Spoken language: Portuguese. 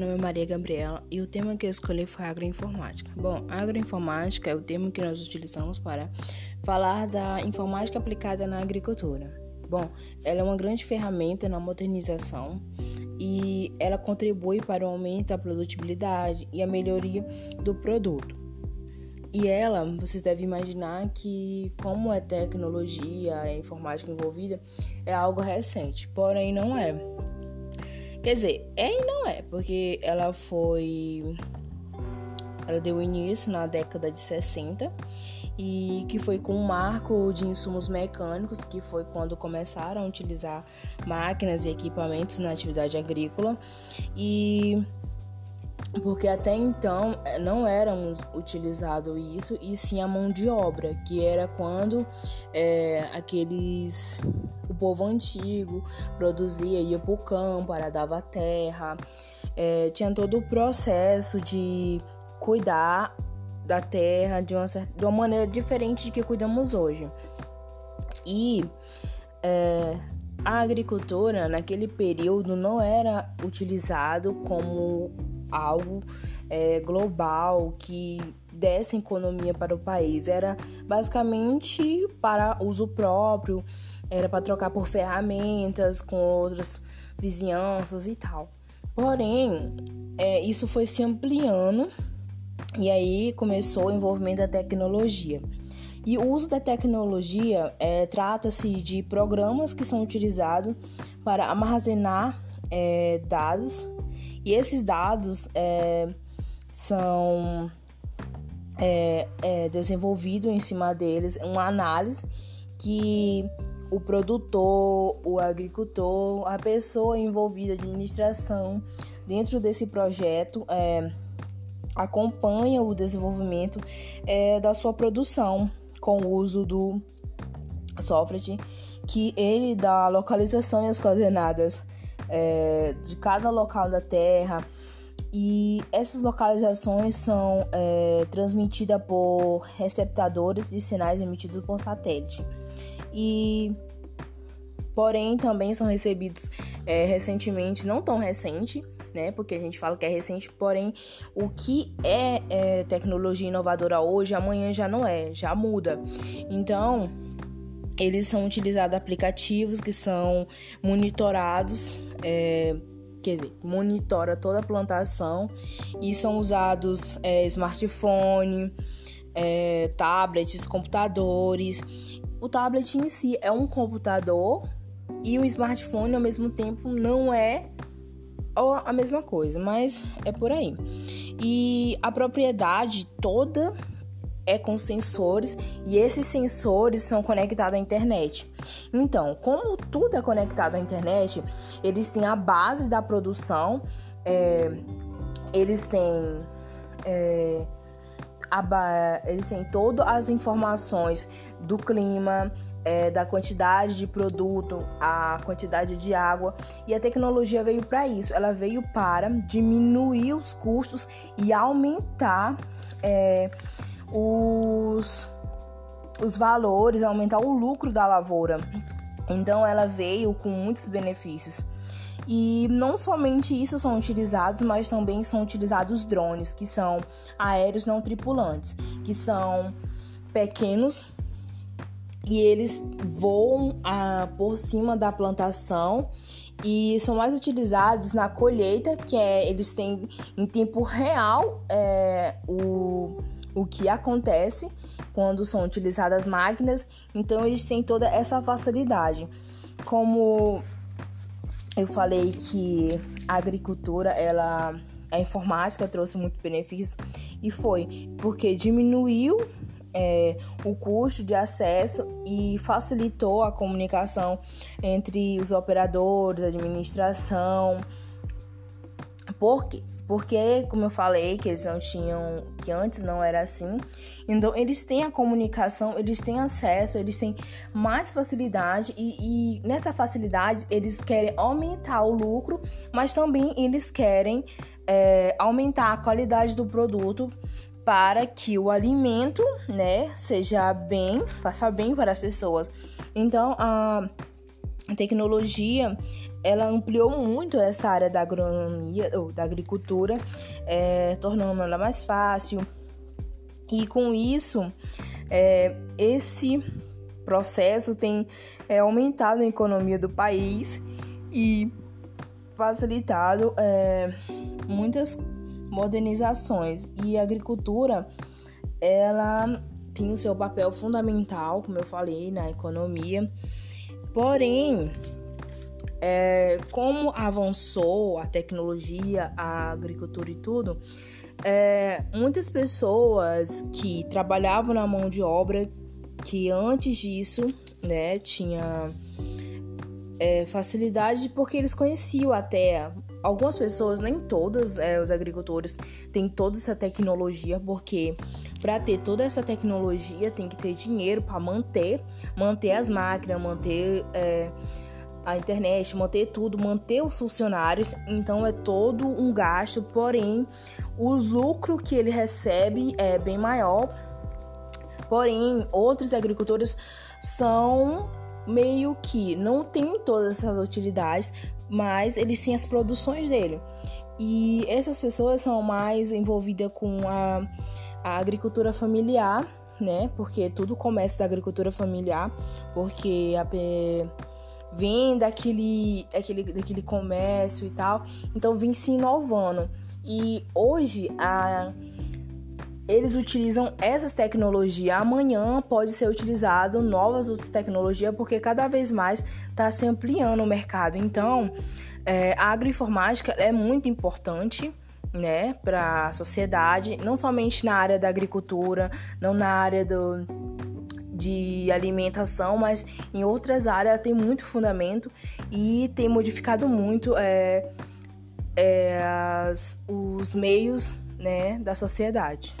nome é Maria Gabriela e o tema que eu escolhi foi agroinformática. Bom, agroinformática é o termo que nós utilizamos para falar da informática aplicada na agricultura. Bom, ela é uma grande ferramenta na modernização e ela contribui para o aumento da produtividade e a melhoria do produto. E ela, vocês devem imaginar que, como é tecnologia, é informática envolvida, é algo recente, porém não é. Quer dizer, é e não é, porque ela foi. Ela deu início na década de 60 e que foi com o marco de insumos mecânicos, que foi quando começaram a utilizar máquinas e equipamentos na atividade agrícola. E porque até então eh, não éramos utilizado isso e sim a mão de obra, que era quando é, aqueles o povo antigo produzia, ia para o campo, aradava terra, é, tinha todo o processo de cuidar da terra de uma, certa, de uma maneira diferente de que cuidamos hoje. E é, a agricultura naquele período não era utilizado como algo é, global que desse economia para o país. Era basicamente para uso próprio, era para trocar por ferramentas com outras vizinhanças e tal. Porém, é, isso foi se ampliando e aí começou o envolvimento da tecnologia. E o uso da tecnologia é, trata-se de programas que são utilizados para armazenar é, dados e esses dados é, são é, é desenvolvido em cima deles uma análise que o produtor, o agricultor, a pessoa envolvida, a administração dentro desse projeto é, acompanha o desenvolvimento é, da sua produção com o uso do software que ele dá a localização e as coordenadas é, de cada local da Terra. E essas localizações são é, transmitidas por receptadores de sinais emitidos por satélite. E porém também são recebidos é, recentemente, não tão recente, né? Porque a gente fala que é recente, porém o que é, é tecnologia inovadora hoje, amanhã já não é, já muda. Então eles são utilizados aplicativos que são monitorados, é, quer dizer, monitora toda a plantação e são usados é, smartphone, é, tablets, computadores. O tablet em si é um computador e o smartphone ao mesmo tempo não é a mesma coisa, mas é por aí. E a propriedade toda é com sensores e esses sensores são conectados à internet. Então, como tudo é conectado à internet, eles têm a base da produção, é, eles têm é, a, eles têm todas as informações do clima, é, da quantidade de produto, a quantidade de água e a tecnologia veio para isso. Ela veio para diminuir os custos e aumentar é, os, os valores, aumentar o lucro da lavoura. Então ela veio com muitos benefícios. E não somente isso são utilizados, mas também são utilizados drones, que são aéreos não tripulantes, que são pequenos e eles voam ah, por cima da plantação e são mais utilizados na colheita, que é eles têm em tempo real é, o o que acontece quando são utilizadas máquinas, então eles têm toda essa facilidade. Como eu falei que a agricultura, ela a informática trouxe muitos benefícios e foi porque diminuiu é, o custo de acesso e facilitou a comunicação entre os operadores, administração. Por quê? Porque, como eu falei, que eles não tinham, que antes não era assim. Então, eles têm a comunicação, eles têm acesso, eles têm mais facilidade e, e nessa facilidade eles querem aumentar o lucro, mas também eles querem é, aumentar a qualidade do produto para que o alimento, né, seja bem, faça bem para as pessoas. Então, a a tecnologia ela ampliou muito essa área da agronomia ou da agricultura, é, tornando ela mais fácil. E com isso, é, esse processo tem é, aumentado a economia do país e facilitado é, muitas modernizações. E a agricultura, ela tem o seu papel fundamental, como eu falei, na economia. Porém, é, como avançou a tecnologia, a agricultura e tudo, é, muitas pessoas que trabalhavam na mão de obra, que antes disso, né, tinha é, facilidade porque eles conheciam até algumas pessoas, nem todas, é, os agricultores têm toda essa tecnologia, porque para ter toda essa tecnologia tem que ter dinheiro para manter, manter as máquinas, manter é, a internet, manter tudo, manter os funcionários. Então é todo um gasto, porém o lucro que ele recebe é bem maior. Porém, outros agricultores são meio que não têm todas essas utilidades, mas eles têm as produções dele. E essas pessoas são mais envolvidas com a, a agricultura familiar, né? Porque tudo começa da agricultura familiar, porque a, vem daquele, daquele, daquele comércio e tal, então vem se inovando. E hoje a, eles utilizam essas tecnologias. Amanhã pode ser utilizado novas outras tecnologias, porque cada vez mais está se ampliando o mercado. Então, é, a agroinformática é muito importante né, para a sociedade, não somente na área da agricultura, não na área do, de alimentação, mas em outras áreas tem muito fundamento e tem modificado muito é, é, as, os meios né, da sociedade.